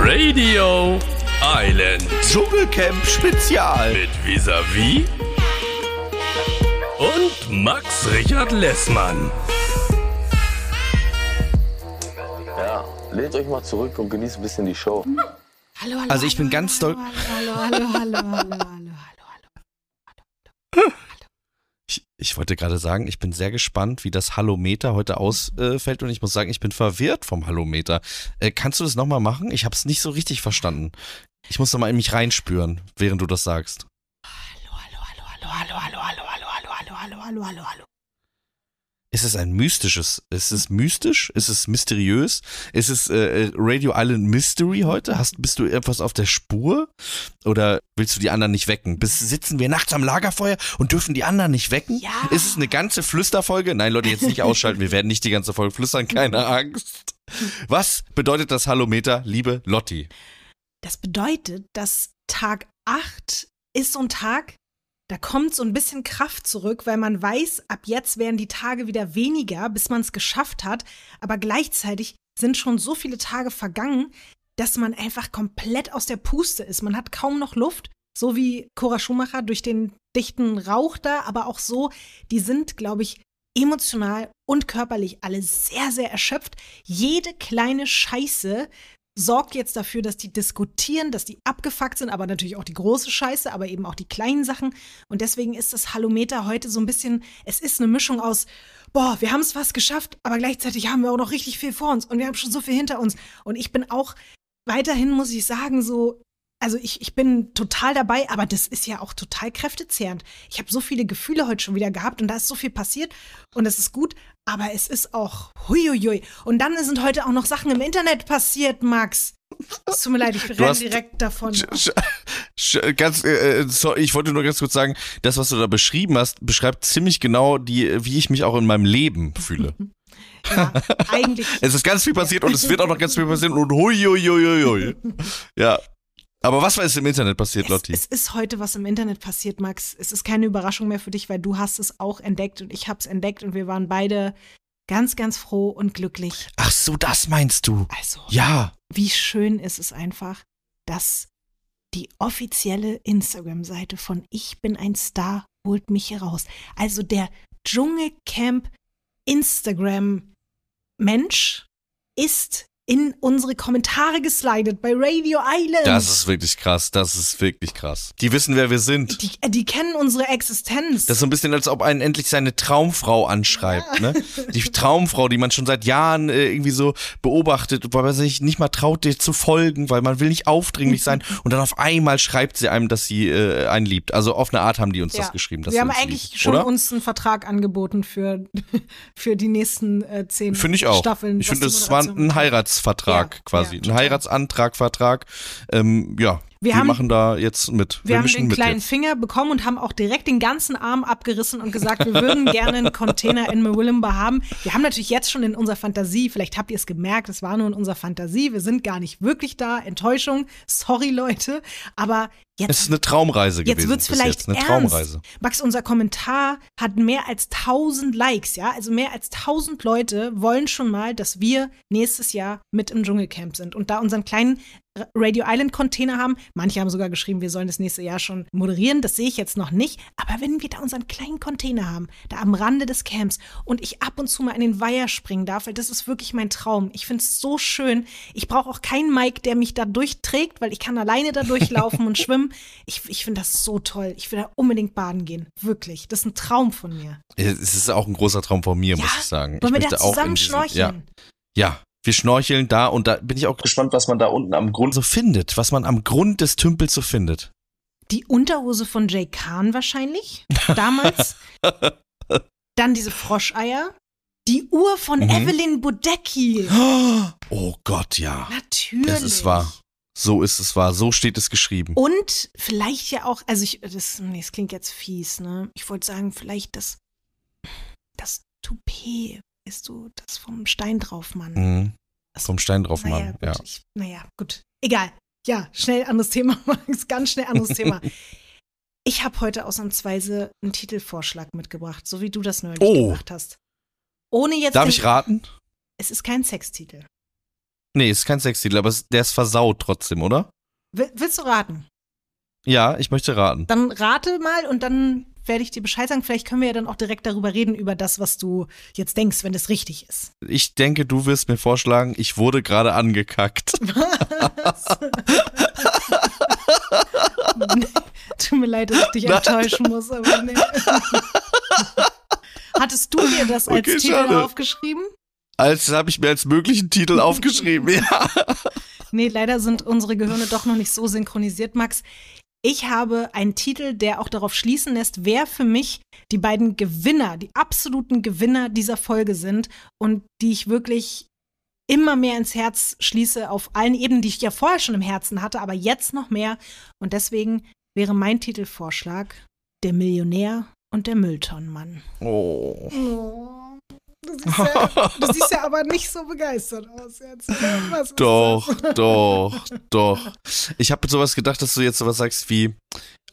Radio Island Dschungelcamp Spezial. mit Visavi und Max Richard Lessmann. Ja, lehnt euch mal zurück und genießt ein bisschen die Show. Hallo, hallo. Also ich bin ganz hallo, hallo, hallo, hallo, hallo, hallo. Ich, wollte gerade sagen, ich bin sehr gespannt, wie das Hallometer heute ausfällt und ich muss sagen, ich bin verwirrt vom Hallometer. Äh, kannst du das nochmal machen? Ich habe es nicht so richtig verstanden. Ich muss nochmal in mich reinspüren, während du das sagst. Hallo, hallo, hallo, hallo, hallo, hallo, hallo, hallo, hallo, hallo, hallo, hallo, hallo. Ist es ein mystisches? Ist es mystisch? Ist es mysteriös? Ist es äh, Radio Island Mystery heute? Hast, bist du etwas auf der Spur? Oder willst du die anderen nicht wecken? Bis, sitzen wir nachts am Lagerfeuer und dürfen die anderen nicht wecken? Ja. Ist es eine ganze Flüsterfolge? Nein, Leute, jetzt nicht ausschalten. Wir werden nicht die ganze Folge flüstern. Keine Angst. Was bedeutet das Hallometer, liebe Lotti? Das bedeutet, dass Tag 8 ist so ein Tag, da kommt so ein bisschen Kraft zurück, weil man weiß, ab jetzt werden die Tage wieder weniger, bis man es geschafft hat. Aber gleichzeitig sind schon so viele Tage vergangen, dass man einfach komplett aus der Puste ist. Man hat kaum noch Luft, so wie Cora Schumacher durch den dichten Rauch da, aber auch so, die sind, glaube ich, emotional und körperlich alle sehr, sehr erschöpft. Jede kleine Scheiße sorgt jetzt dafür, dass die diskutieren, dass die abgefuckt sind, aber natürlich auch die große Scheiße, aber eben auch die kleinen Sachen. Und deswegen ist das Hallometer heute so ein bisschen, es ist eine Mischung aus, boah, wir haben es fast geschafft, aber gleichzeitig haben wir auch noch richtig viel vor uns und wir haben schon so viel hinter uns. Und ich bin auch weiterhin, muss ich sagen, so, also ich, ich bin total dabei, aber das ist ja auch total kräftezehrend. Ich habe so viele Gefühle heute schon wieder gehabt und da ist so viel passiert und es ist gut, aber es ist auch huiuiui. Und dann sind heute auch noch Sachen im Internet passiert, Max. Es tut mir leid, ich renne direkt davon. Ganz, äh, sorry, ich wollte nur ganz kurz sagen, das, was du da beschrieben hast, beschreibt ziemlich genau die, wie ich mich auch in meinem Leben fühle. Ja, eigentlich. Es ist ganz viel passiert und es wird auch noch ganz viel passieren und hui, hui, hui, hui, hui. Ja. Aber was war jetzt im Internet passiert, Es, Lotti? es ist heute was im Internet passiert, Max. Es ist keine Überraschung mehr für dich, weil du hast es auch entdeckt und ich habe es entdeckt und wir waren beide ganz, ganz froh und glücklich. Ach so, das meinst du. Also, Ja. wie schön ist es einfach, dass die offizielle Instagram-Seite von Ich bin ein Star holt mich heraus. Also der Dschungelcamp Instagram-Mensch ist in unsere Kommentare geslidet bei Radio Island. Das ist wirklich krass. Das ist wirklich krass. Die wissen, wer wir sind. die, äh, die kennen unsere Existenz. Das ist so ein bisschen, als ob einen endlich seine Traumfrau anschreibt, ne? Die Traumfrau, die man schon seit Jahren äh, irgendwie so beobachtet, weil man sich nicht mal traut, dir zu folgen, weil man will nicht aufdringlich sein. Und dann auf einmal schreibt sie einem, dass sie äh, einen liebt. Also auf eine Art haben die uns Ja. das geschrieben. Wir sie haben uns eigentlich lieben, schon oder? uns einen Vertrag angeboten für, für die nächsten äh, zehn Finde ich auch. Staffeln. ich finde, es war ein betrifft. Heiratsvertrag Ja, quasi. ja, ein total. Heiratsantrag, Vertrag. Ähm, ja, wir, Wir haben- machen da jetzt mit. Wir haben mischen den kleinen jetzt. Finger bekommen und haben auch direkt den ganzen Arm abgerissen und gesagt, wir würden gerne einen Container in Mewillimba haben. Wir haben natürlich jetzt schon in unserer Fantasie, vielleicht habt ihr es gemerkt, es war nur in unserer Fantasie, wir sind gar nicht wirklich da. Enttäuschung, sorry Leute, aber jetzt Es ist eine Traumreise Jetzt gewesen. wird's bis vielleicht jetzt. Eine ernst. Traumreise. Max, unser Kommentar hat mehr als 1000 Likes, ja? Also mehr als 1000 Leute wollen schon mal, dass wir nächstes Jahr mit im Dschungelcamp sind und da unseren kleinen Radio Island Container haben. Manche haben sogar geschrieben, wir sollen das nächste Jahr schon moderieren. Das sehe ich jetzt noch nicht. Aber wenn wir da unseren kleinen Container haben, da am Rande des Camps und ich ab und zu mal in den Weiher springen darf, weil das ist wirklich mein Traum. Ich finde es so schön. Ich brauche auch keinen Mike, der mich da durchträgt, weil ich kann alleine da durchlaufen und schwimmen. Ich, ich finde das so toll. Ich will da unbedingt baden gehen. Wirklich. Das ist ein Traum von mir. Es ist auch ein großer Traum von mir, Ja? muss ich sagen. Wollen ich wir da zusammen in diesem, schnorcheln? Ja, ja, wir schnorcheln da und da bin ich auch gespannt, was man da unten am Grund so findet, was man am Grund des Tümpels so findet. Die Unterhose von Jay Kahn wahrscheinlich. Damals. Dann diese Froscheier. Die Uhr von Mhm. Evelyn Bodecki. Oh Gott, ja. Natürlich. Es ist wahr. So ist es wahr. So steht es geschrieben. Und vielleicht ja auch, also ich, das, nee, das klingt jetzt fies, ne? Ich wollte sagen, vielleicht das, das Toupet, weißt du, das vom Stein drauf, Mann. Mhm. Das- Vom Stein drauf, naja, Mann. gut, Ja. Ich, naja, gut. Egal. Ja, schnell anderes Thema, Max. Ganz schnell anderes Thema. Ich habe heute ausnahmsweise einen Titelvorschlag mitgebracht, so wie du das neulich Oh. gemacht hast. Ohne jetzt. Darf ich raten? Es ist kein Sextitel. Nee, ist kein Sextitel, aber es- der ist versaut trotzdem, oder? Will, willst du raten? Ja, ich möchte raten. Dann rate mal und dann werde ich dir Bescheid sagen. Vielleicht können wir ja dann auch direkt darüber reden, über das, was du jetzt denkst, wenn es richtig ist. Ich denke, du wirst mir vorschlagen, ich wurde gerade angekackt. Was? Nee, Tut mir leid, dass ich dich enttäuschen muss, aber nee. Hattest du dir das als Okay, Titel schade. aufgeschrieben? Als habe ich mir als möglichen Titel aufgeschrieben. Ja. Nee, leider sind unsere Gehirne doch noch nicht so synchronisiert, Max. Ich habe einen Titel, der auch darauf schließen lässt, wer für mich die beiden Gewinner, die absoluten Gewinner dieser Folge sind und die ich wirklich immer mehr ins Herz schließe auf allen Ebenen, die ich ja vorher schon im Herzen hatte, aber jetzt noch mehr. Und deswegen wäre mein Titelvorschlag Der Millionär und der Mülltonnenmann. Oh. Oh, du, siehst ja, du siehst ja aber nicht so begeistert aus jetzt. Was Doch, doch, doch. Ich habe sowas gedacht, dass du jetzt sowas sagst wie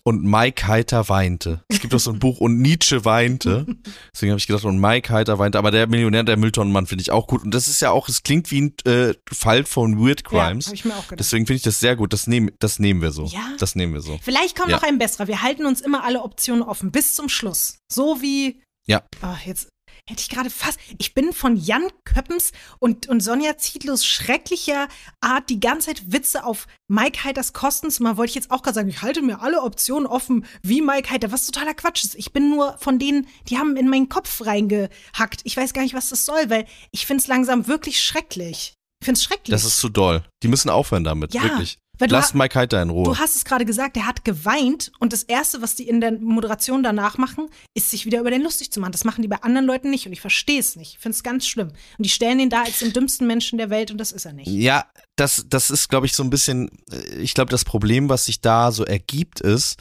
und Mike Heiter weinte. Es gibt doch so ein Buch und Nietzsche weinte. Deswegen habe ich gedacht und Mike Heiter weinte. Aber der Millionär, der Mülltonnenmann finde ich auch gut. Und das ist ja auch, es klingt wie ein äh, Fall von Weird? Crimes. Ja, habe ich mir auch gedacht. Deswegen finde ich das sehr gut. Das nehmen, das nehmen wir so. Ja? Das nehmen wir so. Vielleicht kommt Ja. noch ein besserer. Wir halten uns immer alle Optionen offen bis zum Schluss. So wie. Ja. Ah, jetzt hätte ich gerade fast. Ich bin von Jan Köppens und, und Sonja Zietlos schrecklicher Art die ganze Zeit Witze auf Mike Heiters Kosten zu machen. Wollte ich jetzt auch gerade sagen, ich halte mir alle Optionen offen, wie Mike Heiter, was totaler Quatsch ist. Ich bin nur von denen, die haben in meinen Kopf reingehackt. Ich weiß gar nicht, was das soll, weil ich finde es langsam wirklich schrecklich. Ich finde es schrecklich. Das ist zu doll. Die müssen aufhören damit. Ja, Wirklich. Weil Lasst Mike Heiter in Ruhe. Du hast es gerade gesagt, er hat geweint und das Erste, was die in der Moderation danach machen, ist sich wieder über den lustig zu machen. Das machen die bei anderen Leuten nicht und ich verstehe es nicht. Ich finde es ganz schlimm. Und die stellen ihn da als den dümmsten Menschen der Welt und das ist er nicht. Ja, das, das ist, glaube ich, so ein bisschen, äh, ich glaube, das Problem, was sich da so ergibt, ist,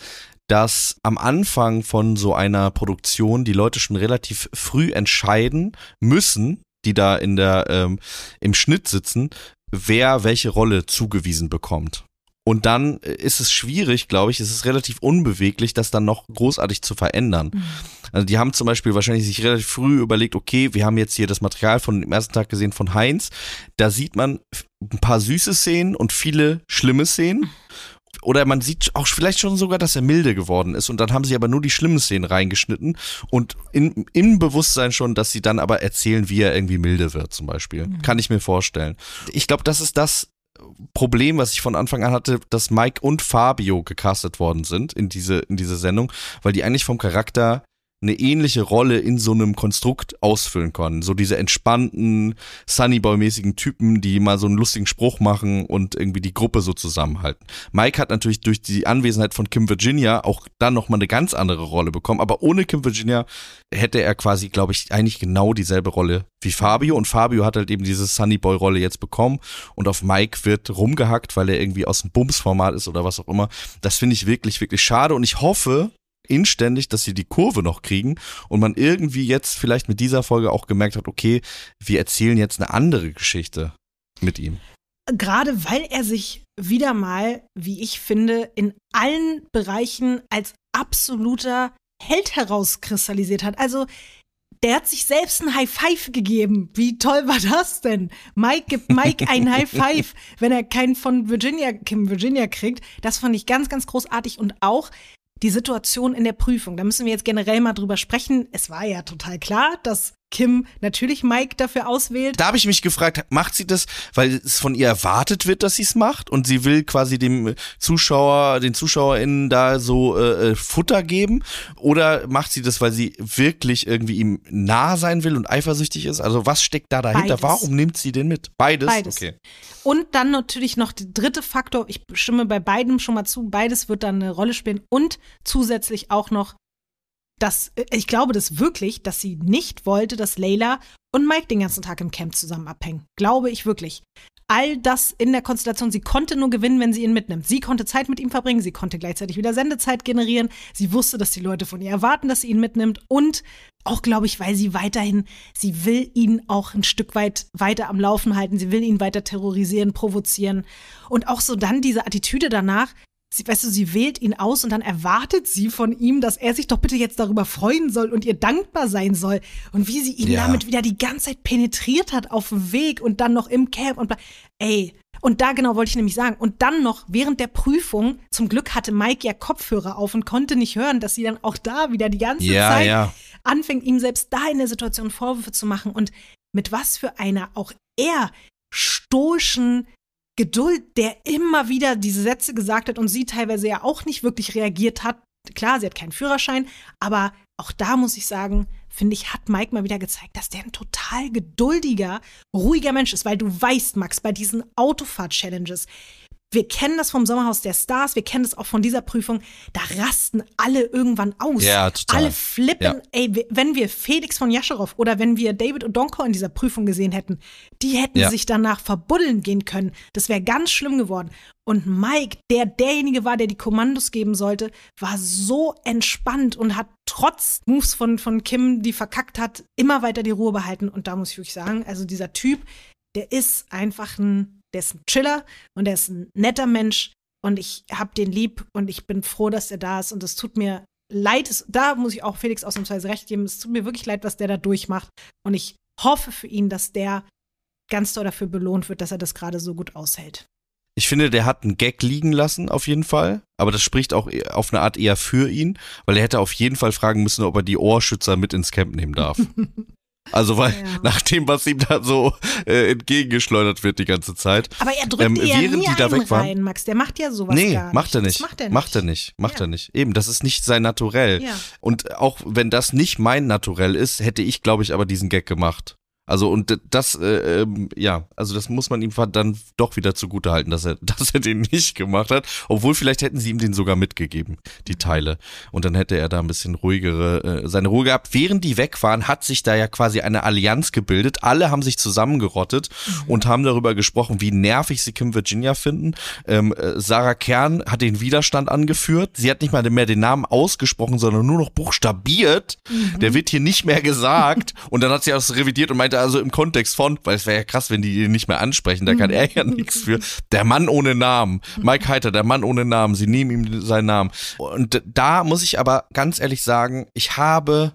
dass am Anfang von so einer Produktion die Leute schon relativ früh entscheiden müssen, die da in der, ähm, im Schnitt sitzen, wer welche Rolle zugewiesen bekommt. Und dann äh, ist es schwierig, glaube ich, es ist relativ unbeweglich, das dann noch großartig zu verändern. Also die haben zum Beispiel wahrscheinlich sich relativ früh überlegt, okay, wir haben jetzt hier das Material von dem ersten Tag gesehen von Heinz. Da sieht man ein paar süße Szenen und viele schlimme Szenen. Oder man sieht auch vielleicht schon sogar, dass er milde geworden ist. Und dann haben sie aber nur die schlimmen Szenen reingeschnitten und in, im Bewusstsein schon, dass sie dann aber erzählen, wie er irgendwie milde wird, zum Beispiel. Kann ich mir vorstellen. Ich glaube, das ist das Problem, was ich von Anfang an hatte, dass Mike und Fabio gecastet worden sind in diese, in diese Sendung, weil die eigentlich vom Charakter eine ähnliche Rolle in so einem Konstrukt ausfüllen können. So diese entspannten, Sunnyboy-mäßigen Typen, die mal so einen lustigen Spruch machen und irgendwie die Gruppe so zusammenhalten. Mike hat natürlich durch die Anwesenheit von Kim Virginia auch dann nochmal eine ganz andere Rolle bekommen, aber ohne Kim Virginia hätte er quasi, glaube ich, eigentlich genau dieselbe Rolle wie Fabio und Fabio hat halt eben diese Sunnyboy-Rolle jetzt bekommen und auf Mike wird rumgehackt, weil er irgendwie aus dem Bums-Format ist oder was auch immer. Das finde ich wirklich, wirklich schade und ich hoffe, inständig, dass sie die Kurve noch kriegen und man irgendwie jetzt vielleicht mit dieser Folge auch gemerkt hat, okay, wir erzählen jetzt eine andere Geschichte mit ihm. Gerade weil er sich wieder mal, wie ich finde, in allen Bereichen als absoluter Held herauskristallisiert hat. Also der hat sich selbst ein High Five gegeben. Wie toll war das denn? Mike gibt Mike ein High Five, wenn er keinen von Virginia, Kim Virginia kriegt. Das fand ich ganz, ganz großartig. Und auch die Situation in der Prüfung. Da müssen wir jetzt generell mal drüber sprechen. Es war ja total klar, dass Kim natürlich Mike dafür auswählt. Da habe ich mich gefragt, macht sie das, weil es von ihr erwartet wird, dass sie es macht und sie will quasi dem Zuschauer, den ZuschauerInnen da so äh, äh, Futter geben? Oder macht sie das, weil sie wirklich irgendwie ihm nah sein will und eifersüchtig ist? Also was steckt da dahinter? Beides. Warum nimmt sie den mit? Beides? Beides. Okay. Und dann natürlich noch der dritte Faktor, ich stimme bei beidem schon mal zu, beides wird dann eine Rolle spielen und zusätzlich auch noch, dass äh, ich glaube das wirklich, dass sie nicht wollte, dass Layla und Mike den ganzen Tag im Camp zusammen abhängen. Glaube ich wirklich. All das in der Konstellation, sie konnte nur gewinnen, wenn sie ihn mitnimmt. Sie konnte Zeit mit ihm verbringen, sie konnte gleichzeitig wieder Sendezeit generieren. Sie wusste, dass die Leute von ihr erwarten, dass sie ihn mitnimmt und auch, glaube ich, weil sie weiterhin, sie will ihn auch ein Stück weit weiter am Laufen halten. Sie will ihn weiter terrorisieren, provozieren. Und auch so dann diese Attitüde danach, sie, weißt du, sie wählt ihn aus und dann erwartet sie von ihm, dass er sich doch bitte jetzt darüber freuen soll und ihr dankbar sein soll. Und wie sie ihn Ja. damit wieder die ganze Zeit penetriert hat auf dem Weg und dann noch im Camp und bla. Ey. Und da genau wollte ich nämlich sagen. Und dann noch während der Prüfung, zum Glück hatte Mike ja Kopfhörer auf und konnte nicht hören, dass sie dann auch da wieder die ganze Ja, Zeit ja. anfängt, ihm selbst da in der Situation Vorwürfe zu machen und mit was für einer auch eher stoischen Geduld, der immer wieder diese Sätze gesagt hat und sie teilweise ja auch nicht wirklich reagiert hat. Klar, sie hat keinen Führerschein, aber auch da muss ich sagen, finde ich, hat Mike mal wieder gezeigt, dass der ein total geduldiger, ruhiger Mensch ist, weil du weißt, Max, bei diesen Autofahrt-Challenges, wir kennen das vom Sommerhaus der Stars, wir kennen das auch von dieser Prüfung, da rasten alle irgendwann aus. Ja, total. Alle flippen. Ja. Ey, wenn wir Felix von Jascherow oder wenn wir David Odonko in dieser Prüfung gesehen hätten, die hätten Ja. sich danach verbuddeln gehen können. Das wäre ganz schlimm geworden. Und Mike, der derjenige war, der die Kommandos geben sollte, war so entspannt und hat trotz Moves von, von Kim, die verkackt hat, immer weiter die Ruhe behalten. Und da muss ich wirklich sagen, also dieser Typ, der ist einfach ein, der ist ein Chiller und der ist ein netter Mensch und ich hab den lieb und ich bin froh, dass er da ist und es tut mir leid, es, da muss ich auch Felix ausnahmsweise recht geben, es tut mir wirklich leid, was der da durchmacht und ich hoffe für ihn, dass der ganz doll dafür belohnt wird, dass er das gerade so gut aushält. Ich finde, der hat einen Gag liegen lassen, auf jeden Fall. Aber das spricht auch e- auf eine Art eher für ihn, weil er hätte auf jeden Fall fragen müssen, ob er die Ohrschützer mit ins Camp nehmen darf. Also, weil Ja. nach dem, was ihm da so äh, entgegengeschleudert wird die ganze Zeit. Aber er drückt Ähm, dir ja nie die da weg waren- rein, Max. Der macht ja sowas nee, gar nicht. macht er Das nicht. macht er nicht. Macht er nicht. Macht Ja. er nicht. Eben, das ist nicht sein Naturell. Ja. Und auch wenn das nicht mein Naturell ist, hätte ich, glaube ich, aber diesen Gag gemacht. Also und das, äh, ähm, ja, also das muss man ihm dann doch wieder zugute halten, dass er, dass er den nicht gemacht hat. Obwohl vielleicht hätten sie ihm den sogar mitgegeben, die Teile. Und dann hätte er da ein bisschen ruhigere, äh, seine Ruhe gehabt. Während die weg waren, hat sich da ja quasi eine Allianz gebildet. Alle haben sich zusammengerottet und haben darüber gesprochen, wie nervig sie Kim Virginia finden. Ähm, äh, Sarah Kern hat den Widerstand angeführt. Sie hat nicht mal mehr den Namen ausgesprochen, sondern nur noch buchstabiert. Der wird hier nicht mehr gesagt. Und dann hat sie das revidiert und meinte also im Kontext von, weil es wäre ja krass, wenn die ihn nicht mehr ansprechen, da kann er ja nichts für. Der Mann ohne Namen. Mike Heiter, der Mann ohne Namen. Sie nehmen ihm seinen Namen. Und da muss ich aber ganz ehrlich sagen, ich habe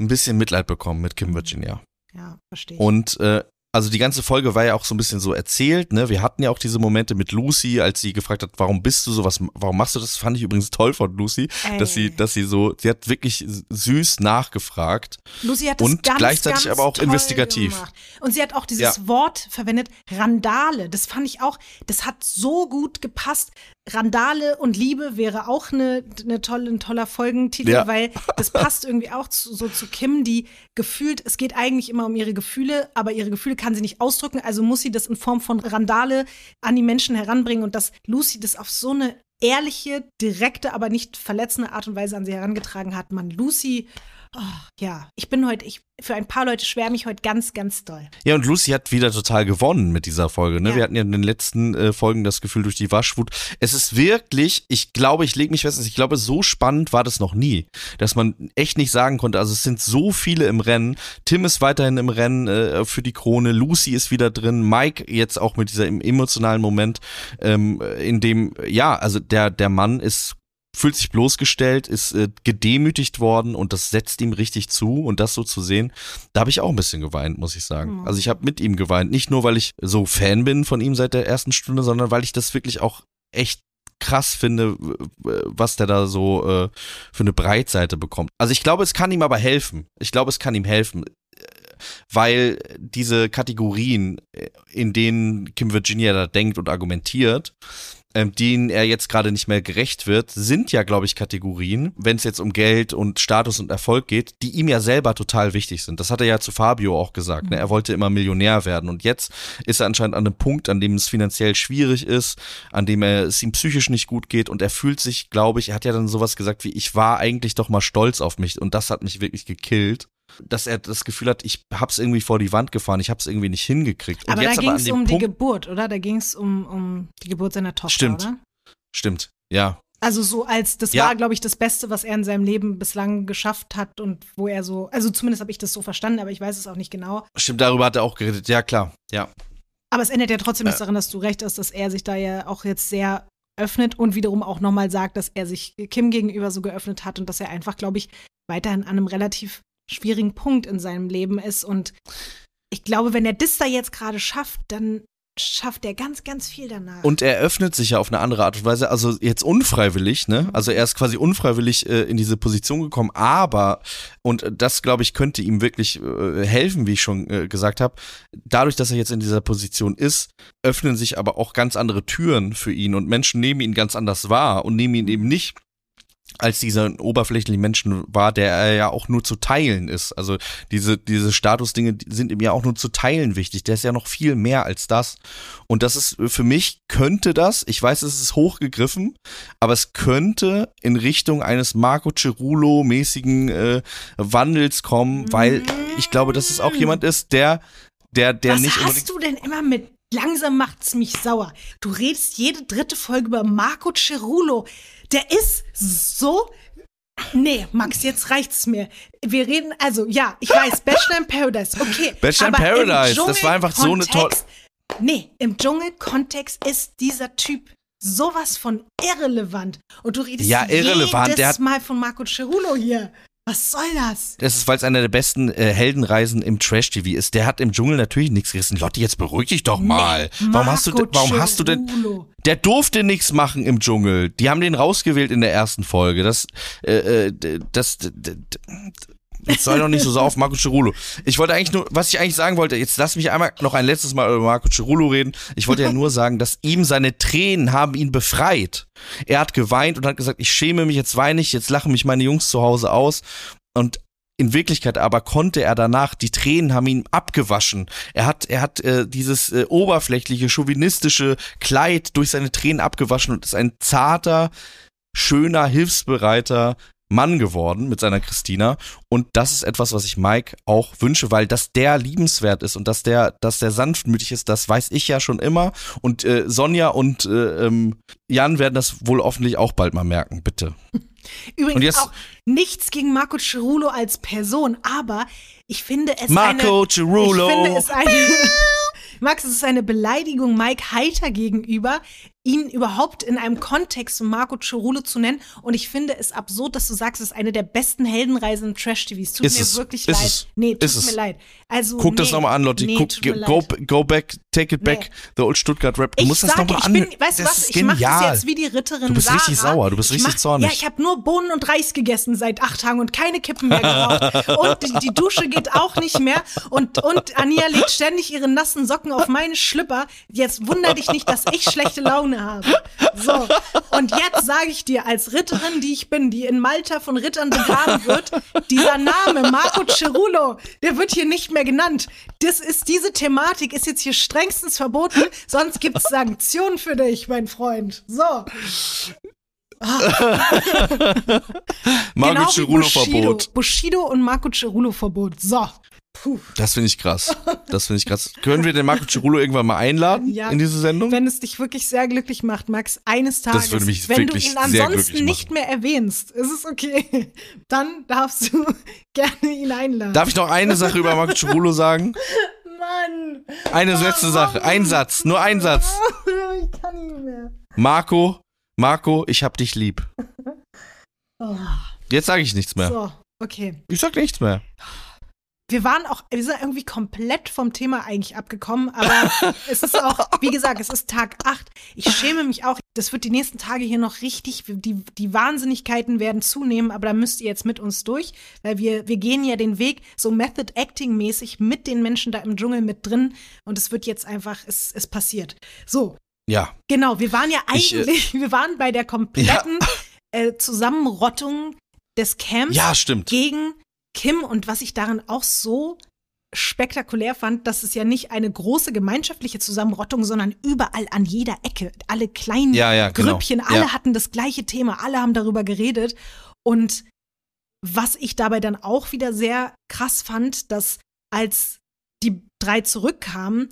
ein bisschen Mitleid bekommen mit Kim Virginia. Ja, verstehe ich. Und äh, also die ganze Folge war ja auch so ein bisschen so erzählt, ne? Wir hatten ja auch diese Momente mit Lucy, als sie gefragt hat, warum bist du so, was, warum machst du das? Fand ich übrigens toll von Lucy, dass sie, Ey. dass sie so, sie hat wirklich süß nachgefragt. Lucy hat das Und ganz, gleichzeitig ganz aber auch investigativ. Gemacht. Und sie hat auch dieses Ja. Wort verwendet, Randale. Das fand ich auch, das hat so gut gepasst. Randale und Liebe wäre auch eine, eine tolle, ein toller Folgentitel, Ja. weil das passt irgendwie auch zu, so zu Kim, die gefühlt, es geht eigentlich immer um ihre Gefühle, aber ihre Gefühle kann sie nicht ausdrücken, also muss sie das in Form von Randale an die Menschen heranbringen und dass Lucy das auf so eine ehrliche, direkte, aber nicht verletzende Art und Weise an sie herangetragen hat. Man, Lucy, oh, ja, ich bin heute, ich, für ein paar Leute schwärme ich heute ganz, ganz doll. Ja, und Lucy hat wieder total gewonnen mit dieser Folge. Ne? Ja. Wir hatten ja in den letzten äh, Folgen das Gefühl durch die Waschwut. Es ist wirklich, ich glaube, ich lege mich fest, ich glaube, so spannend war das noch nie, dass man echt nicht sagen konnte. Also es sind so viele im Rennen. Tim ist weiterhin im Rennen äh, für die Krone. Lucy ist wieder drin. Mike jetzt auch mit dieser emotionalen Moment, ähm, in dem, ja, also der, der Mann ist fühlt sich bloßgestellt, ist äh, gedemütigt worden und das setzt ihm richtig zu und das so zu sehen, da habe ich auch ein bisschen geweint, muss ich sagen. Mhm. Also ich habe mit ihm geweint, nicht nur weil ich so Fan bin von ihm seit der ersten Stunde, sondern weil ich das wirklich auch echt krass finde, was der da so äh, für eine Breitseite bekommt. Also ich glaube, es kann ihm aber helfen. Ich glaube, es kann ihm helfen, weil diese Kategorien, äh, in denen Kim Virginia da denkt und argumentiert, ähm, denen er jetzt gerade nicht mehr gerecht wird, sind ja, glaube ich, Kategorien, wenn es jetzt um Geld und Status und Erfolg geht, die ihm ja selber total wichtig sind. Das hat er ja zu Fabio auch gesagt. Ne? Er wollte immer Millionär werden und jetzt ist er anscheinend an einem Punkt, an dem es finanziell schwierig ist, an dem er, es ihm psychisch nicht gut geht und er fühlt sich, glaube ich, er hat ja dann sowas gesagt wie, ich war eigentlich doch mal stolz auf mich und das hat mich wirklich gekillt. Dass er das Gefühl hat, ich hab's irgendwie vor die Wand gefahren, ich hab's irgendwie nicht hingekriegt. Und aber da ging es um Punkt, die Geburt, oder? Da ging es um, um die Geburt seiner Tochter, Stimmt. oder? Stimmt, ja. Also so als, das Ja. war, glaube ich, das Beste, was er in seinem Leben bislang geschafft hat und wo er so, also zumindest habe ich das so verstanden, aber ich weiß es auch nicht genau. Stimmt, darüber hat er auch geredet. Ja, klar. Ja. Aber es ändert ja trotzdem nichts Ja. daran, dass du recht hast, dass er sich da ja auch jetzt sehr öffnet und wiederum auch nochmal sagt, dass er sich Kim gegenüber so geöffnet hat und dass er einfach, glaube ich, weiterhin an einem relativ schwierigen Punkt in seinem Leben ist. Und ich glaube, wenn er das da jetzt gerade schafft, dann schafft er ganz, ganz viel danach. Und er öffnet sich ja auf eine andere Art und Weise, also jetzt unfreiwillig, ne? Also er ist quasi unfreiwillig äh, in diese Position gekommen, aber, und das glaube ich könnte ihm wirklich äh, helfen, wie ich schon äh, gesagt habe, dadurch, dass er jetzt in dieser Position ist, öffnen sich aber auch ganz andere Türen für ihn und Menschen nehmen ihn ganz anders wahr und nehmen ihn eben nicht als dieser oberflächliche Menschen war, der er ja auch nur zu teilen ist. Also diese, diese Statusdinge sind ihm ja auch nur zu teilen wichtig. Der ist ja noch viel mehr als das. Und das ist für mich könnte das, ich weiß, es ist hochgegriffen, aber es könnte in Richtung eines Marco Cerulo-mäßigen äh, Wandels kommen, weil ich glaube, dass es auch jemand ist, der, der, der Was nicht hast du denn immer mit Langsam macht's mich sauer. Du redest jede dritte Folge über Marco Cerulo. Der ist so. Nee, Max, jetzt reicht's mir. Wir reden, also ja, ich weiß, Bachelor in Paradise, okay. Bachelor in Paradise, das war einfach so eine tolle- Nee, im Dschungelkontext ist dieser Typ sowas von irrelevant. Und du redest Ja, irrelevant, jedes Mal von Marco Cerulo hier. Was soll das? Das ist, weil es einer der besten äh, Heldenreisen im Trash-TV ist. Der hat im Dschungel natürlich nichts gerissen. Lotti, jetzt beruhig dich doch mal. Nee, warum hast du, denn- warum hast du denn, der durfte nichts machen im Dschungel. Die haben den rausgewählt in der ersten Folge. Das, äh, äh, das, d- d- d- jetzt sei doch nicht so auf Marco Cerulo. Ich wollte eigentlich nur, was ich eigentlich sagen wollte, jetzt lass mich einmal noch ein letztes Mal über Marco Cerulo reden. Ich wollte ja nur sagen, dass ihm seine Tränen haben ihn befreit. Er hat geweint und hat gesagt, ich schäme mich, jetzt weine ich, jetzt lachen mich meine Jungs zu Hause aus. Und in Wirklichkeit aber konnte er danach, die Tränen haben ihn abgewaschen. Er hat, er hat äh, dieses äh, oberflächliche, chauvinistische Kleid durch seine Tränen abgewaschen und ist ein zarter, schöner, hilfsbereiter Mann geworden mit seiner Christina. Und das ist etwas, was ich Mike auch wünsche, weil dass der liebenswert ist und dass der, dass der sanftmütig ist, das weiß ich ja schon immer. Und äh, Sonja und äh, ähm, Jan werden das wohl hoffentlich auch bald mal merken. Bitte. Übrigens Und jetzt- auch nichts gegen Marco Cerulo als Person, aber ich finde es Marco eine, Cerulo. Ich finde es eine Max, es ist eine Beleidigung Mike Heiter gegenüber, ihn überhaupt in einem Kontext von Marco Cerulo zu nennen. Und ich finde es absurd, dass du sagst, es ist eine der besten Heldenreisen im Trash-TV. Es tut Ist mir es. wirklich Ist leid. es. Nee, tut Ist mir es. leid. Also, Guck nee, das nochmal an, Lotti. Nee, go, go back, take it back, Nee. the old Stuttgart Rap. Du Ich musst das sage, nochmal ich an. bin, weißt du das was, ich mache das genial. jetzt wie die Ritterin Du bist Sarah. richtig sauer, du bist ich richtig mach, zornig. Ja, ich habe nur Bohnen und Reis gegessen seit acht Tagen und keine Kippen mehr geraucht. und die, die Dusche geht auch nicht mehr. Und, und Ania legt ständig ihre nassen Socken auf meine Schlüpper. Jetzt wunder dich nicht, dass ich schlechte Laune habe. So, und jetzt sage ich dir, als Ritterin, die ich bin, die in Malta von Rittern begraben wird, dieser Name, Marco Cerulo, der wird hier nicht mehr genannt. Das ist, diese Thematik ist jetzt hier strengstens verboten, sonst gibt's Sanktionen für dich, mein Freund. So. Marco genau Cerulo Bushido. Verbot. Bushido und Marco Cerulo Verbot. So. Puh. Das finde ich krass. Das finde ich krass. Können wir den Marco Cerulo irgendwann mal einladen Ja. in diese Sendung? Wenn es dich wirklich sehr glücklich macht, Max, eines Tages, würde mich wenn du wirklich ihn sehr ansonsten nicht mehr erwähnst, ist es okay. Dann darfst du gerne ihn einladen. Darf ich noch eine Sache über Marco Cerulo sagen? Mann! Eine letzte Sache. Ein Satz. Nur ein Satz. Ich kann nicht mehr. Marco, Marco, ich hab dich lieb. Oh, Jetzt sage ich nichts mehr. so, okay. Ich sag nichts mehr. Wir waren auch, wir sind irgendwie komplett vom Thema eigentlich abgekommen, aber es ist auch, wie gesagt, es ist Tag 8. Ich schäme mich auch. Das wird die nächsten Tage hier noch richtig, die, die Wahnsinnigkeiten werden zunehmen, aber da müsst ihr jetzt mit uns durch, weil wir, wir gehen ja den Weg so Method Acting mäßig mit den Menschen da im Dschungel mit drin und es wird jetzt einfach, es, es passiert. So, Ja. Genau, wir waren ja Ich, äh, eigentlich, wir waren bei der kompletten äh, Zusammenrottung des Camps Ja, stimmt. gegen Kim und was ich daran auch so spektakulär fand, dass es ja nicht eine große gemeinschaftliche Zusammenrottung, sondern überall an jeder Ecke, alle kleinen Ja, ja, genau. Grüppchen, alle Ja. hatten das gleiche Thema, alle haben darüber geredet und was ich dabei dann auch wieder sehr krass fand, dass als die drei zurückkamen,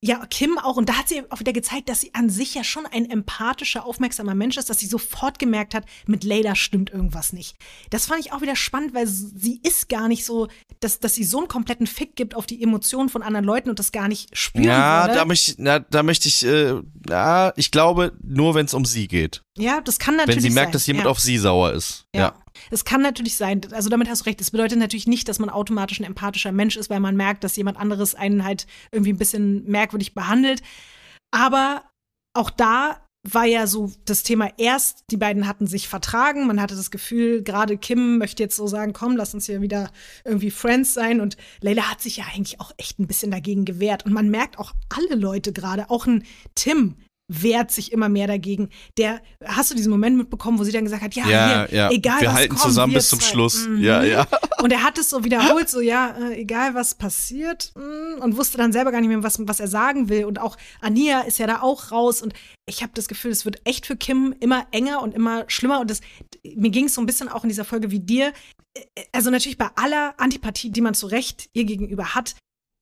ja, Kim auch, und da hat sie auch wieder gezeigt, dass sie an sich ja schon ein empathischer, aufmerksamer Mensch ist, dass sie sofort gemerkt hat, mit Layla stimmt irgendwas nicht. Das fand ich auch wieder spannend, weil sie ist gar nicht so, dass, dass sie so einen kompletten Fick gibt auf die Emotionen von anderen Leuten und das gar nicht spüren Ja, da möchte, na, da möchte ich, äh, ja, ich glaube, nur wenn es um sie geht. Ja, das kann natürlich Wenn sie merkt, sein. dass jemand ja. auf sie sauer ist. Ja. Ja. Es kann natürlich sein, also damit hast du recht. Es bedeutet natürlich nicht, dass man automatisch ein empathischer Mensch ist, weil man merkt, dass jemand anderes einen halt irgendwie ein bisschen merkwürdig behandelt. Aber auch da war ja so das Thema erst, die beiden hatten sich vertragen. Man hatte das Gefühl, gerade Kim möchte jetzt so sagen, komm, lass uns hier wieder irgendwie Friends sein. Und Leila hat sich ja eigentlich auch echt ein bisschen dagegen gewehrt. Und man merkt auch alle Leute gerade, auch ein Tim wehrt sich immer mehr dagegen. Der, hast du diesen Moment mitbekommen, wo sie dann gesagt hat, ja, Ja, hier, ja. egal Wir was halten kommt, zusammen bis zum. Schluss. Mhm. Ja, ja. Und er hat es so wiederholt, so ja, äh, egal was passiert, mm, und wusste dann selber gar nicht mehr, was, was er sagen will. Und auch Ania ist ja da auch raus. Und ich habe das Gefühl, es wird echt für Kim immer enger und immer schlimmer. Und das, mir ging es so ein bisschen auch in dieser Folge wie dir. Äh, Also natürlich bei aller Antipathie, die man zu Recht ihr gegenüber hat,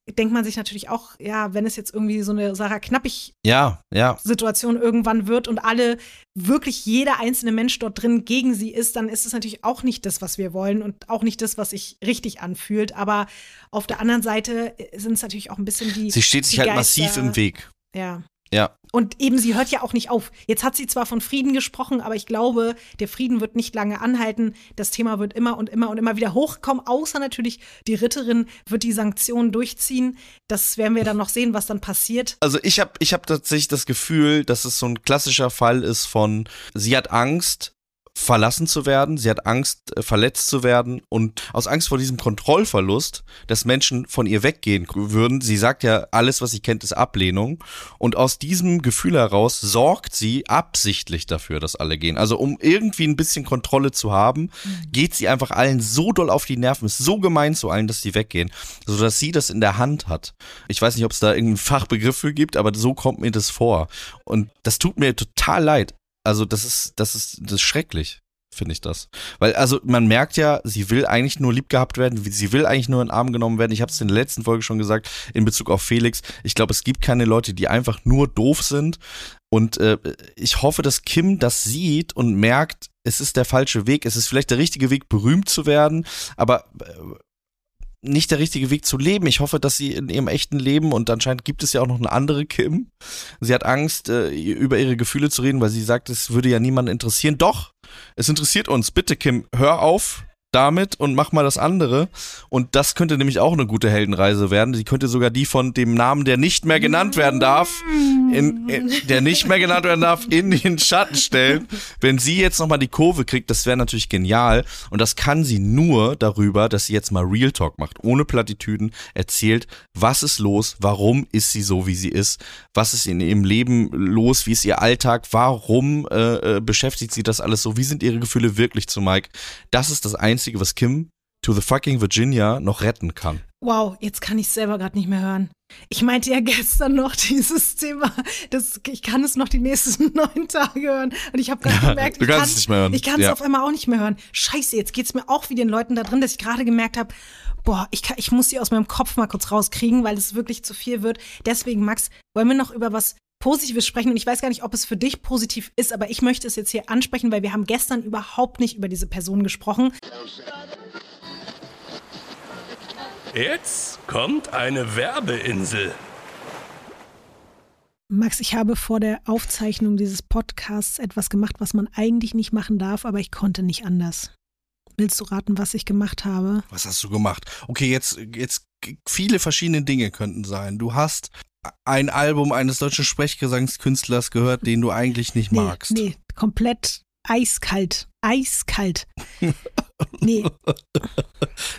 denkt man sich natürlich auch, ja, wenn es jetzt irgendwie so eine Sarah Knappig Ja, ja. Situation irgendwann wird und alle, wirklich jeder einzelne Mensch dort drin gegen sie ist, dann ist es natürlich auch nicht das, was wir wollen und auch nicht das, was sich richtig anfühlt. Aber auf der anderen Seite sind es natürlich auch ein bisschen die. Sie steht sich halt Geister- massiv im Weg. Ja. Ja. Und eben, sie hört ja auch nicht auf. Jetzt hat sie zwar von Frieden gesprochen, aber ich glaube, der Frieden wird nicht lange anhalten. Das Thema wird immer und immer und immer wieder hochkommen, außer natürlich die Ritterin wird die Sanktionen durchziehen. Das werden wir dann noch sehen, was dann passiert. Also ich habe ich hab tatsächlich das Gefühl, dass es so ein klassischer Fall ist von, sie hat Angst, verlassen zu werden, sie hat Angst, äh, verletzt zu werden und aus Angst vor diesem Kontrollverlust, dass Menschen von ihr weggehen würden, sie sagt ja, alles, was sie kennt, ist Ablehnung und aus diesem Gefühl heraus sorgt sie absichtlich dafür, dass alle gehen. Also um irgendwie ein bisschen Kontrolle zu haben, geht sie einfach allen so doll auf die Nerven, ist so gemein zu allen, dass sie weggehen, sodass sie das in der Hand hat. Ich weiß nicht, ob es da irgendeinen Fachbegriff für gibt, aber so kommt mir das vor. Und das tut mir total leid. Also das ist, das ist, das ist schrecklich, finde ich das. Weil, also man merkt ja, sie will eigentlich nur lieb gehabt werden, sie will eigentlich nur in den Arm genommen werden. Ich habe es in der letzten Folge schon gesagt, in Bezug auf Felix. Ich glaube, es gibt keine Leute, die einfach nur doof sind. Und äh, ich hoffe, dass Kim das sieht und merkt, es ist der falsche Weg. Es ist vielleicht der richtige Weg, berühmt zu werden, aber äh, nicht der richtige Weg zu leben. Ich hoffe, dass sie in ihrem echten Leben und anscheinend gibt es ja auch noch eine andere Kim. Sie hat Angst, äh, über ihre Gefühle zu reden, weil sie sagt, es würde ja niemanden interessieren. Doch, es interessiert uns. Bitte, Kim, hör auf damit und mach mal das andere. Und das könnte nämlich auch eine gute Heldenreise werden. Sie könnte sogar die von dem Namen, der nicht mehr genannt werden darf, in, in, der nicht mehr genannt werden darf, in den Schatten stellen. Wenn sie jetzt nochmal die Kurve kriegt, das wäre natürlich genial. Und das kann sie nur darüber, dass sie jetzt mal Real Talk macht, ohne Plattitüden, erzählt, was ist los, warum ist sie so, wie sie ist, was ist in ihrem Leben los, wie ist ihr Alltag, warum äh, äh, beschäftigt sie das alles so, wie sind ihre Gefühle wirklich zu Mike. Das ist das Einzige, was Kim to the fucking Virginia noch retten kann. Wow, jetzt kann ich es selber gerade nicht mehr hören. Ich meinte ja gestern noch dieses Thema, das, ich kann es noch die nächsten neun Tage hören. Und ich habe gerade gemerkt, du ich kannst kann es nicht mehr hören. Ich kann es Ja. auf einmal auch nicht mehr hören. Scheiße, jetzt geht's mir auch wie den Leuten da drin, dass ich gerade gemerkt habe, boah, ich, kann, ich muss sie aus meinem Kopf mal kurz rauskriegen, weil es wirklich zu viel wird. Deswegen, Max, wollen wir noch über was Positives sprechen und ich weiß gar nicht, ob es für dich positiv ist, aber ich möchte es jetzt hier ansprechen, weil wir haben gestern überhaupt nicht über diese Person gesprochen. Jetzt kommt eine Werbeinsel. Max, ich habe vor der Aufzeichnung dieses Podcasts etwas gemacht, was man eigentlich nicht machen darf, aber ich konnte nicht anders. Willst du raten, was ich gemacht habe? Was hast du gemacht? Okay, jetzt, jetzt viele verschiedene Dinge könnten sein. Du hast ein Album eines deutschen Sprechgesangskünstlers gehört, den du eigentlich nicht Nee, magst. nee, komplett eiskalt. Eiskalt. Nee,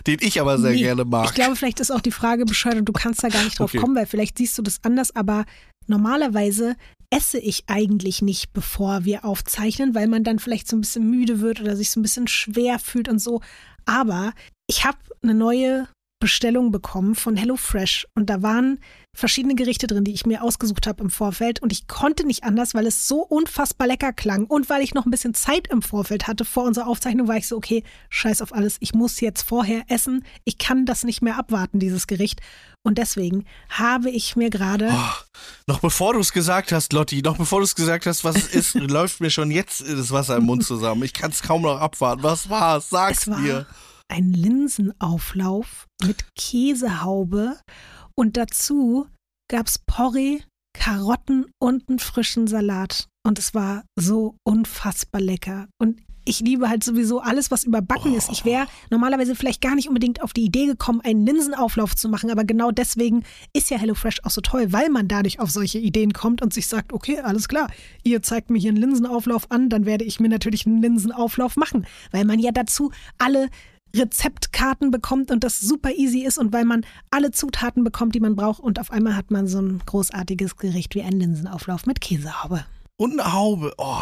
Den ich aber sehr nee. gerne mag. Ich glaube, vielleicht ist auch die Frage bescheuert und du kannst da gar nicht drauf Okay. kommen, weil vielleicht siehst du das anders, aber normalerweise esse ich eigentlich nicht, bevor wir aufzeichnen, weil man dann vielleicht so ein bisschen müde wird oder sich so ein bisschen schwer fühlt und so. Aber ich habe eine neue Bestellung bekommen von HelloFresh und da waren verschiedene Gerichte drin, die ich mir ausgesucht habe im Vorfeld und ich konnte nicht anders, weil es so unfassbar lecker klang und weil ich noch ein bisschen Zeit im Vorfeld hatte vor unserer Aufzeichnung, war ich so, okay, scheiß auf alles, ich muss jetzt vorher essen, ich kann das nicht mehr abwarten, dieses Gericht und deswegen habe ich mir gerade... Oh, noch bevor du es gesagt hast, Lotti, noch bevor du es gesagt hast, was es ist, läuft mir schon jetzt das Wasser im Mund zusammen. Ich kann es kaum noch abwarten. Was war es? Sag's war mir ein Linsenauflauf mit Käsehaube und dazu gab's Porree, Karotten und einen frischen Salat. Und es war so unfassbar lecker. Und ich liebe halt sowieso alles, was überbacken ist. Ich wäre normalerweise vielleicht gar nicht unbedingt auf die Idee gekommen, einen Linsenauflauf zu machen, aber genau deswegen ist ja HelloFresh auch so toll, weil man dadurch auf solche Ideen kommt und sich sagt, okay, alles klar, ihr zeigt mir hier einen Linsenauflauf an, dann werde ich mir natürlich einen Linsenauflauf machen, weil man ja dazu alle Rezeptkarten bekommt und das super easy ist und weil man alle Zutaten bekommt, die man braucht und auf einmal hat man so ein großartiges Gericht wie einen Linsenauflauf mit Käsehaube. Und eine Haube. Oh,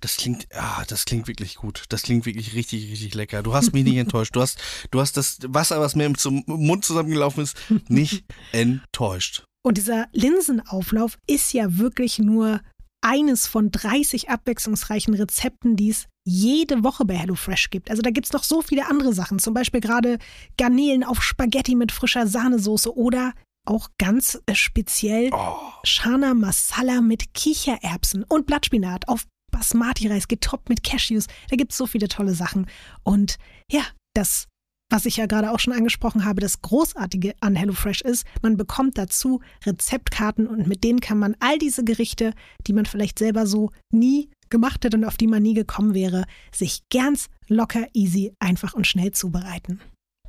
das klingt, ah, das klingt wirklich gut. Das klingt wirklich richtig, richtig lecker. Du hast mich nicht enttäuscht. Du hast, du hast das Wasser, was mir im Mund zusammengelaufen ist, nicht enttäuscht. Und dieser Linsenauflauf ist ja wirklich nur eines von 30 abwechslungsreichen Rezepten, die es jede Woche bei HelloFresh gibt. Also da gibt es noch so viele andere Sachen, zum Beispiel gerade Garnelen auf Spaghetti mit frischer Sahnesoße oder auch ganz äh, speziell oh. Chana Masala mit Kichererbsen und Blattspinat auf Basmati-Reis getoppt mit Cashews. Da gibt es so viele tolle Sachen. Und ja, das was ich ja gerade auch schon angesprochen habe, das Großartige an HelloFresh ist, man bekommt dazu Rezeptkarten und mit denen kann man all diese Gerichte, die man vielleicht selber so nie gemacht hätte und auf die man nie gekommen wäre, sich ganz locker, easy, einfach und schnell zubereiten.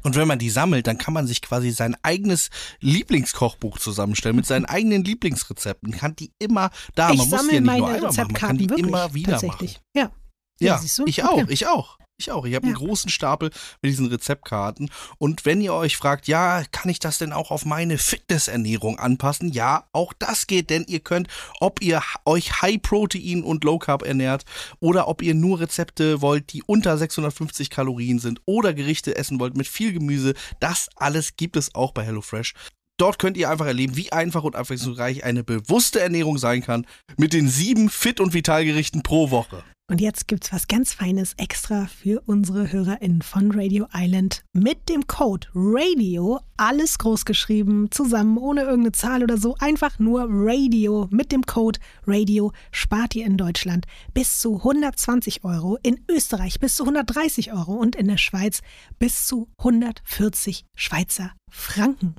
Und wenn man die sammelt, dann kann man sich quasi sein eigenes Lieblingskochbuch zusammenstellen mit seinen eigenen Lieblingsrezepten. Kann die immer da. Ich man muss die ja nicht nur einmal machen, man kann die wirklich, immer wieder tatsächlich. machen. Ja. Ja, ja ich auch, okay. ich auch. Ich auch. Ich habe ja. einen großen Stapel mit diesen Rezeptkarten. Und wenn ihr euch fragt, ja, kann ich das denn auch auf meine Fitnessernährung anpassen? Ja, auch das geht, denn ihr könnt, ob ihr euch High Protein und Low Carb ernährt oder ob ihr nur Rezepte wollt, die unter 650 Kalorien sind oder Gerichte essen wollt mit viel Gemüse, das alles gibt es auch bei HelloFresh. Dort könnt ihr einfach erleben, wie einfach und abwechslungsreich eine bewusste Ernährung sein kann mit den sieben Fit- und Vitalgerichten pro Woche. Und jetzt gibt's was ganz Feines extra für unsere HörerInnen von Radio Island mit dem Code Radio, alles groß geschrieben, zusammen, ohne irgendeine Zahl oder so, einfach nur Radio mit dem Code Radio spart ihr in Deutschland bis zu 120 Euro, in Österreich bis zu 130 Euro und in der Schweiz bis zu 140 Schweizer Franken.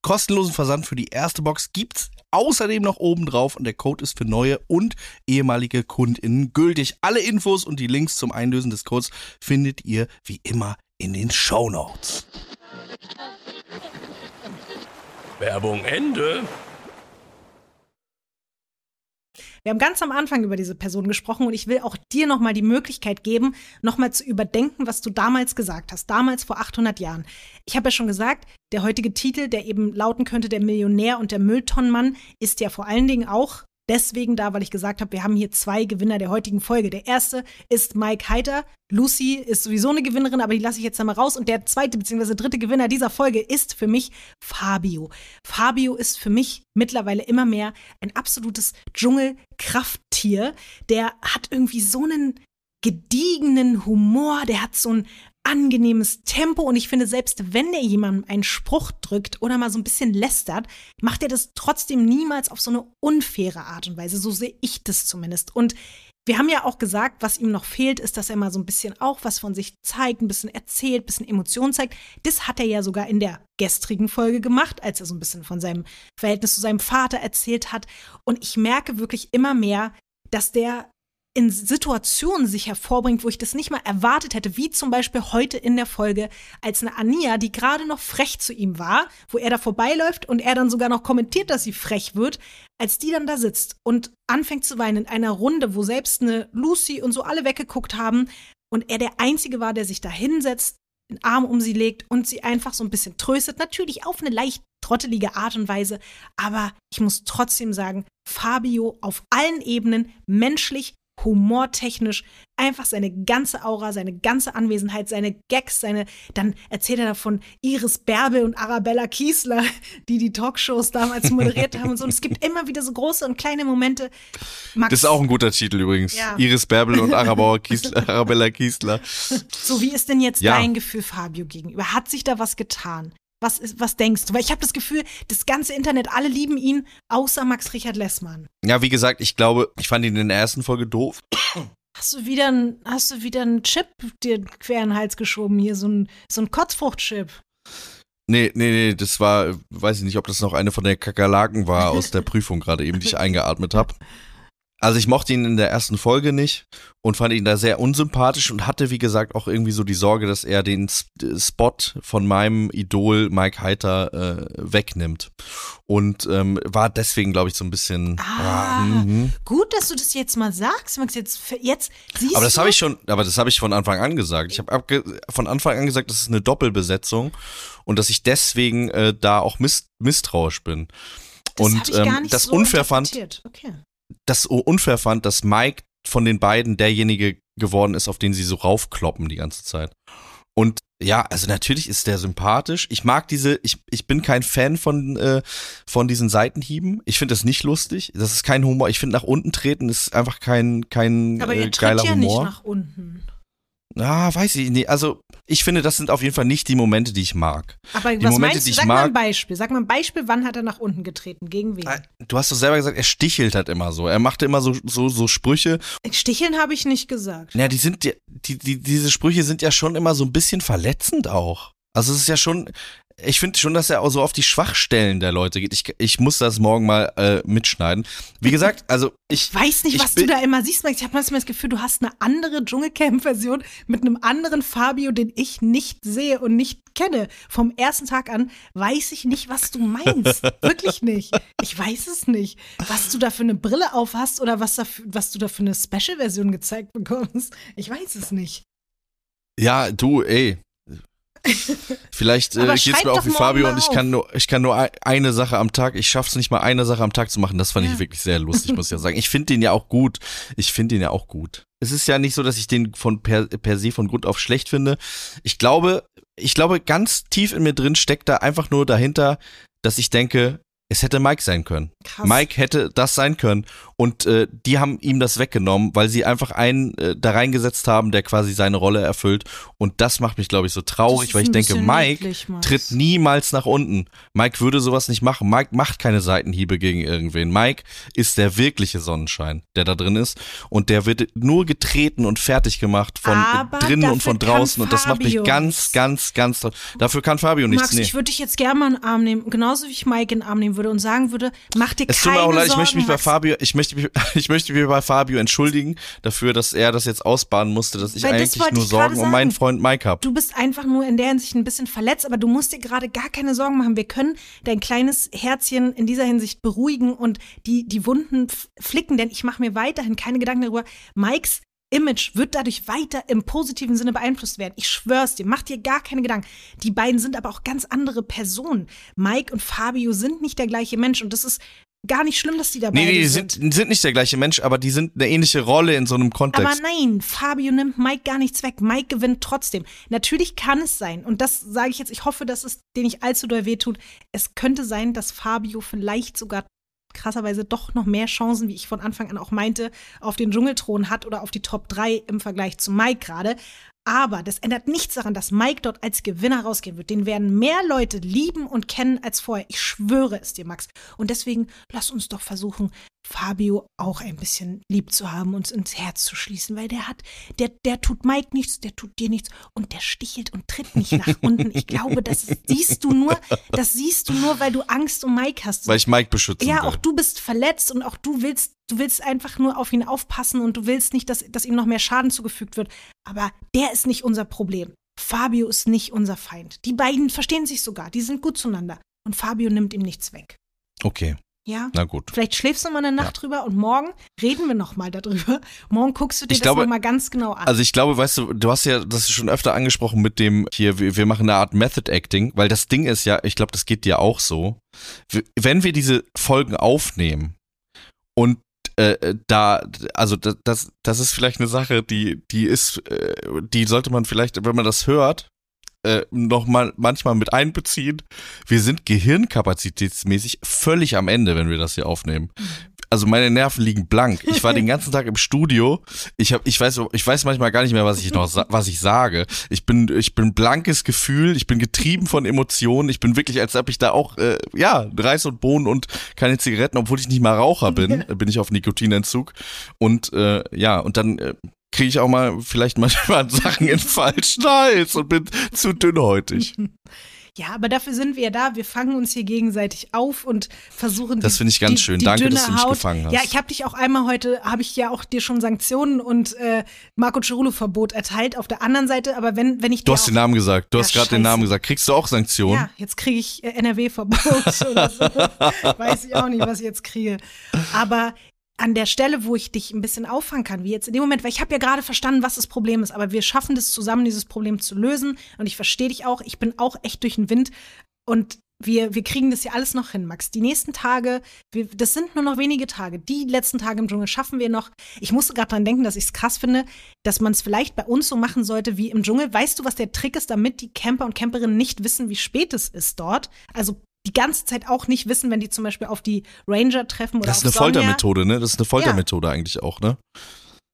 Kostenlosen Versand für die erste Box gibt's außerdem noch oben drauf und der Code ist für neue und ehemalige KundInnen gültig. Alle Infos und die Links zum Einlösen des Codes findet ihr wie immer in den Show Notes. Werbung Ende. Wir haben ganz am Anfang über diese Person gesprochen und ich will auch dir nochmal die Möglichkeit geben, nochmal zu überdenken, was du damals gesagt hast, damals vor 800 Jahren. Ich habe ja schon gesagt, der heutige Titel, der eben lauten könnte, der Millionär und der Mülltonnenmann, ist ja vor allen Dingen auch deswegen da, weil ich gesagt habe, wir haben hier zwei Gewinner der heutigen Folge. Der erste ist Mike Heiter. Lucy ist sowieso eine Gewinnerin, aber die lasse ich jetzt einmal raus. Und der zweite bzw. dritte Gewinner dieser Folge ist für mich Fabio. Fabio ist für mich mittlerweile immer mehr ein absolutes Dschungelkrafttier. Der hat irgendwie so einen gediegenen Humor, der hat so ein angenehmes Tempo und ich finde, selbst wenn er jemandem einen Spruch drückt oder mal so ein bisschen lästert, macht er das trotzdem niemals auf so eine unfaire Art und Weise. So sehe ich das zumindest. Und wir haben ja auch gesagt, was ihm noch fehlt, ist, dass er mal so ein bisschen auch was von sich zeigt, ein bisschen erzählt, ein bisschen Emotionen zeigt. Das hat er ja sogar in der gestrigen Folge gemacht, als er so ein bisschen von seinem Verhältnis zu seinem Vater erzählt hat. Und ich merke wirklich immer mehr, dass der in Situationen sich hervorbringt, wo ich das nicht mal erwartet hätte, wie zum Beispiel heute in der Folge, als eine Ania, die gerade noch frech zu ihm war, wo er da vorbeiläuft und er dann sogar noch kommentiert, dass sie frech wird, als die dann da sitzt und anfängt zu weinen in einer Runde, wo selbst eine Lucy und so alle weggeguckt haben und er der Einzige war, der sich da hinsetzt, den Arm um sie legt und sie einfach so ein bisschen tröstet, natürlich auf eine leicht trottelige Art und Weise, aber ich muss trotzdem sagen, Fabio auf allen Ebenen menschlich humortechnisch einfach seine ganze Aura, seine ganze Anwesenheit, seine Gags, seine, dann erzählt er davon Iris Bärbel und Arabella Kiesler, die die Talkshows damals moderiert haben und so. Und es gibt immer wieder so große und kleine Momente. Max, Das ist auch ein guter Titel übrigens. Ja. Iris Bärbel und Arabauer Kiesler, Arabella Kiesler. so wie ist denn jetzt Ja. dein Gefühl Fabio gegenüber? Hat sich da was getan? Was, ist, was denkst du? Weil ich habe das Gefühl, das ganze Internet, alle lieben ihn, außer Max Richard Lessmann. Ja, wie gesagt, ich glaube, ich fand ihn in der ersten Folge doof. Hast du wieder ein, hast du wieder einen Chip dir quer in den Hals geschoben hier, so ein, so ein Kotzfruchtchip? Nee, nee, nee, das war, weiß ich nicht, ob das noch eine von der Kakerlaken war aus der Prüfung gerade eben, die ich eingeatmet habe. Also ich mochte ihn in der ersten Folge nicht und fand ihn da sehr unsympathisch und hatte, wie gesagt, auch irgendwie so die Sorge, dass er den äh, Spot von meinem Idol Mike Heiter äh, wegnimmt. Und ähm, war deswegen, glaube ich, so ein bisschen. Ah. ja, mhm. Gut, dass du das jetzt mal sagst, Max. Jetzt, jetzt siehst Aber das habe ich schon, aber das habe ich von Anfang an gesagt. Ich habe von Anfang an gesagt, das ist eine Doppelbesetzung und dass ich deswegen äh, da auch miss misstrauisch bin. das und ähm, das so unfair fand. Okay. Das unfair fand, dass Mike von den beiden derjenige geworden ist, auf den sie so raufkloppen die ganze Zeit. Und ja, also natürlich ist der sympathisch. Ich mag diese, ich, ich bin kein Fan von, äh, von diesen Seitenhieben. Ich finde das nicht lustig. Das ist kein Humor. Ich finde nach unten treten ist einfach kein, kein Aber äh, ihr tritt geiler ja Humor. nicht nach unten. Ah, weiß ich nicht. Also, ich finde, das sind auf jeden Fall nicht die Momente, die ich mag. Aber Die was Momente, meinst du? Sag mal ein Beispiel. Sag mal ein Beispiel, wann hat er nach unten getreten? Gegen wen? Du hast doch selber gesagt, er stichelt halt immer so. Er machte immer so, so, so Sprüche. Sticheln habe ich nicht gesagt. Ja, die sind, die, die, diese Sprüche sind ja schon immer so ein bisschen verletzend auch. Also, es ist ja schon, ich finde schon, dass er auch so auf die Schwachstellen der Leute geht. Ich, ich muss das morgen mal äh, mitschneiden. Wie gesagt, also, ich, Ich weiß nicht, Ich was du da immer siehst, Max. Ich habe manchmal das Gefühl, du hast eine andere Dschungelcamp-Version mit einem anderen Fabio, den ich nicht sehe und nicht kenne. Vom ersten Tag an weiß ich nicht, was du meinst. Wirklich nicht. Ich weiß es nicht. Was du da für eine Brille auf hast oder was, da was du da für eine Special-Version gezeigt bekommst. Ich weiß es nicht. ja, du, ey. Vielleicht äh, geht's schreib mir auch wie Fabio und ich kann nur, ich kann nur ein- eine Sache am Tag. Ich schaff's nicht mal eine Sache am Tag zu machen. Das fand Ja. ich wirklich sehr lustig, muss ich ja sagen. Ich finde den ja auch gut. Ich finde den ja auch gut. Es ist ja nicht so, dass ich den von per, per se von Grund auf schlecht finde. Ich glaube, ich glaube, ganz tief in mir drin steckt da einfach nur dahinter, dass ich denke, es hätte Mike sein können. Krass. Mike hätte das sein können. Und äh, die haben ihm das weggenommen, weil sie einfach einen äh, da reingesetzt haben, der quasi seine Rolle erfüllt. Und das macht mich, glaube ich, so traurig, weil ich denke, Mike niedlich, tritt niemals nach unten. Mike würde sowas nicht machen. Mike macht keine Seitenhiebe gegen irgendwen. Mike ist der wirkliche Sonnenschein, der da drin ist. Und der wird nur getreten und fertig gemacht von Aber drinnen und von draußen. Und das macht mich ganz, ganz, ganz. Dafür kann Fabio nichts. Max, Nee. ich würde dich jetzt gerne mal in den Arm nehmen, genauso wie ich Mike in den Arm nehmen würde und sagen würde, mach dir Es tut keine mir auch leid, ich Sorgen, möchte mich bei. Fabio, ich möchte mich, ich möchte mich bei Fabio entschuldigen dafür, dass er das jetzt ausbaden musste, dass ich Weil das eigentlich wollte nur ich Sorgen um meinen. Freund Mike habe. Du bist einfach nur in der Hinsicht ein bisschen verletzt, aber du musst dir gerade gar keine Sorgen machen. Wir können dein kleines Herzchen in dieser Hinsicht beruhigen und die, die Wunden flicken, denn ich mache mir weiterhin keine Gedanken darüber. Mikes Image wird dadurch weiter im positiven Sinne beeinflusst werden. Ich schwör's dir, mach dir gar keine Gedanken. Die beiden sind aber auch ganz andere Personen. Mike und Fabio sind nicht der gleiche Mensch und das ist gar nicht schlimm, dass die dabei Nee, nee, die sind. sind, sind nicht der gleiche Mensch, aber die sind eine ähnliche Rolle in so einem Kontext. Aber nein, Fabio nimmt Mike gar nichts weg. Mike gewinnt trotzdem. Natürlich kann es sein, und das sage ich jetzt, ich hoffe, dass es dir nicht allzu doll wehtut. Es könnte sein, dass Fabio vielleicht sogar krasserweise doch noch mehr Chancen, wie ich von Anfang an auch meinte, auf den Dschungelthron hat oder auf die Top 3 im Vergleich zu Mike gerade. Aber das ändert nichts daran, dass Mike dort als Gewinner rausgehen wird. Den werden mehr Leute lieben und kennen als vorher. Ich schwöre es dir, Max. Und deswegen lass uns doch versuchen, Fabio auch ein bisschen lieb zu haben, uns ins Herz zu schließen, weil der hat, der, der tut Mike nichts, der tut dir nichts und der stichelt und tritt nicht nach unten. Ich glaube, das siehst du nur, das siehst du nur, weil du Angst um Mike hast. weil ich Mike beschützen Ja, will. auch du bist verletzt und auch du willst, du willst einfach nur auf ihn aufpassen und du willst nicht, dass, dass ihm noch mehr Schaden zugefügt wird. Aber der ist nicht unser Problem. Fabio ist nicht unser Feind. Die beiden verstehen sich sogar, die sind gut zueinander. Und Fabio nimmt ihm nichts weg. Okay, Ja? na gut. Vielleicht schläfst du mal eine Nacht drüber und morgen reden wir noch mal darüber. Morgen guckst du dir Ich das glaube- noch mal ganz genau an. Also ich glaube, weißt du, du hast ja das schon öfter angesprochen mit dem hier, wir, wir machen eine Art Method Acting, weil das Ding ist ja, ich glaube, das geht dir auch so. Wenn wir diese Folgen aufnehmen und äh, da, also das, das, ist vielleicht eine Sache, die, die ist, äh, die sollte man vielleicht, wenn man das hört, äh, noch mal manchmal mit einbeziehen. Wir sind gehirnkapazitätsmäßig völlig am Ende, wenn wir das hier aufnehmen. Also meine Nerven liegen blank. Ich war den ganzen Tag im Studio. Ich habe, ich weiß, ich weiß manchmal gar nicht mehr, was ich noch, was ich sage. Ich bin, ich bin blankes Gefühl. Ich bin getrieben von Emotionen. Ich bin wirklich, als ob ich da auch, äh, ja, Reis und Bohnen und keine Zigaretten, obwohl ich nicht mal Raucher bin, bin ich auf Nikotinentzug. Und äh, ja, und dann äh, kriege ich auch mal vielleicht manchmal Sachen in falschen Hals und bin zu dünnhäutig. Ja, aber dafür sind wir ja da. Wir fangen uns hier gegenseitig auf und versuchen. Das finde ich ganz die, schön. Die Danke, dass du mich Haut. gefangen hast. Ja, ich habe dich auch einmal heute, habe ich ja auch dir schon Sanktionen und äh, Marco Cerullo-Verbot erteilt. Auf der anderen Seite, aber wenn, wenn ich Du hast den Namen gesagt. Du Ja, hast gerade den. Namen gesagt. Kriegst du auch Sanktionen? Ja, jetzt kriege ich äh, NRW-Verbot oder so. Weiß ich auch nicht, was ich jetzt kriege. Aber an der Stelle, wo ich dich ein bisschen auffangen kann, wie jetzt in dem Moment, weil ich habe ja gerade verstanden, was das Problem ist, aber wir schaffen das zusammen, dieses Problem zu lösen. Und ich verstehe dich auch. Ich bin auch echt durch den Wind. Und wir, wir kriegen das ja alles noch hin, Max. Die nächsten Tage, wir, das sind nur noch wenige Tage. Die letzten Tage im Dschungel schaffen wir noch. Ich musste gerade dran denken, dass ich es krass finde, dass man es vielleicht bei uns so machen sollte wie im Dschungel. Weißt du, was der Trick ist, damit die Camper und Camperinnen nicht wissen, wie spät es ist dort? Also die ganze Zeit auch nicht wissen, wenn die zum Beispiel auf die Ranger treffen oder Das ist eine Sonja. Foltermethode, ne? Das ist eine Foltermethode eigentlich auch, ne?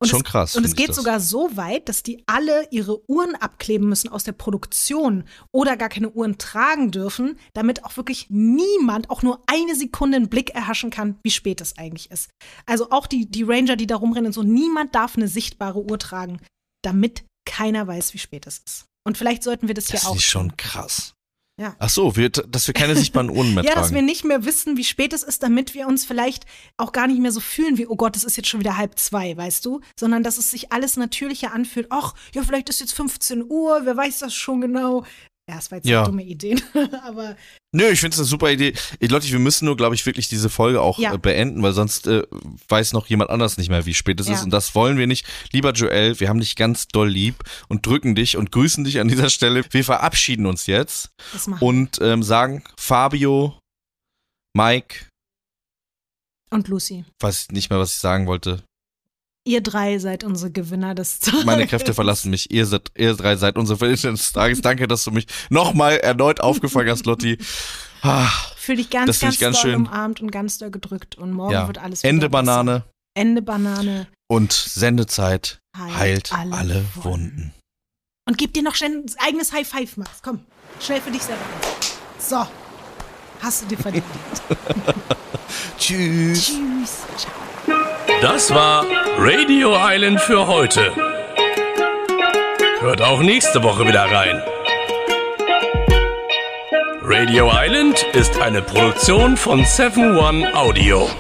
Und Schon es, krass. Und es geht das. sogar so weit, dass die alle ihre Uhren abkleben müssen aus der Produktion oder gar keine Uhren tragen dürfen, damit auch wirklich niemand auch nur eine Sekunde einen Blick erhaschen kann, wie spät es eigentlich ist. Also auch die, die Ranger, die da rumrennen, so niemand darf eine sichtbare Uhr tragen, damit keiner weiß, wie spät es ist. Und vielleicht sollten wir das, Das hier auch. ist schon krass. Ja. Ach so, wir, dass wir keine sichtbaren Uhren mehr Ja, dass tragen. wir nicht mehr wissen, wie spät es ist, damit wir uns vielleicht auch gar nicht mehr so fühlen wie, oh Gott, es ist jetzt schon wieder halb zwei, weißt du? Sondern dass es sich alles natürlicher anfühlt. Ach, ja, vielleicht ist jetzt 15 Uhr, wer weiß das schon genau. Ja, das war jetzt Ja. eine dumme Idee. Aber Nö, ich finde es eine super Idee. Ich, Leute, wir müssen nur, glaube ich, wirklich diese Folge auch Ja. äh, beenden, weil sonst äh, weiß noch jemand anders nicht mehr, wie spät es Ja. ist. Und das wollen wir nicht. Lieber Joel, wir haben dich ganz doll lieb und drücken dich und grüßen dich an dieser Stelle. Wir verabschieden uns jetzt und ähm, sagen Fabio, Mike, Und Lucy, weiß nicht mehr, was ich sagen wollte. Ihr drei seid unsere Gewinner des Tages. Meine Kräfte verlassen mich. Ihr, seid, ihr drei seid unsere Verlierer des Tages. Danke, dass du mich nochmal erneut aufgefangen hast, Lotti. Ah, Fühl dich ganz, ganz ich ganz doll schön. umarmt und ganz doll gedrückt. Und morgen ja. wird alles wieder Ende besser. Banane Ende Banane. und Sendezeit Heilt heilt alle alle, Wunden. Wunden. Und gib dir noch schnell ein eigenes High Five, Max. Komm, schnell für dich selber. So. Hast du dir verdient. Tschüss. Tschüss. Ciao. Das war Radio Island für heute. Hört auch nächste Woche wieder rein. Radio Island ist eine Produktion von 7 One Audio.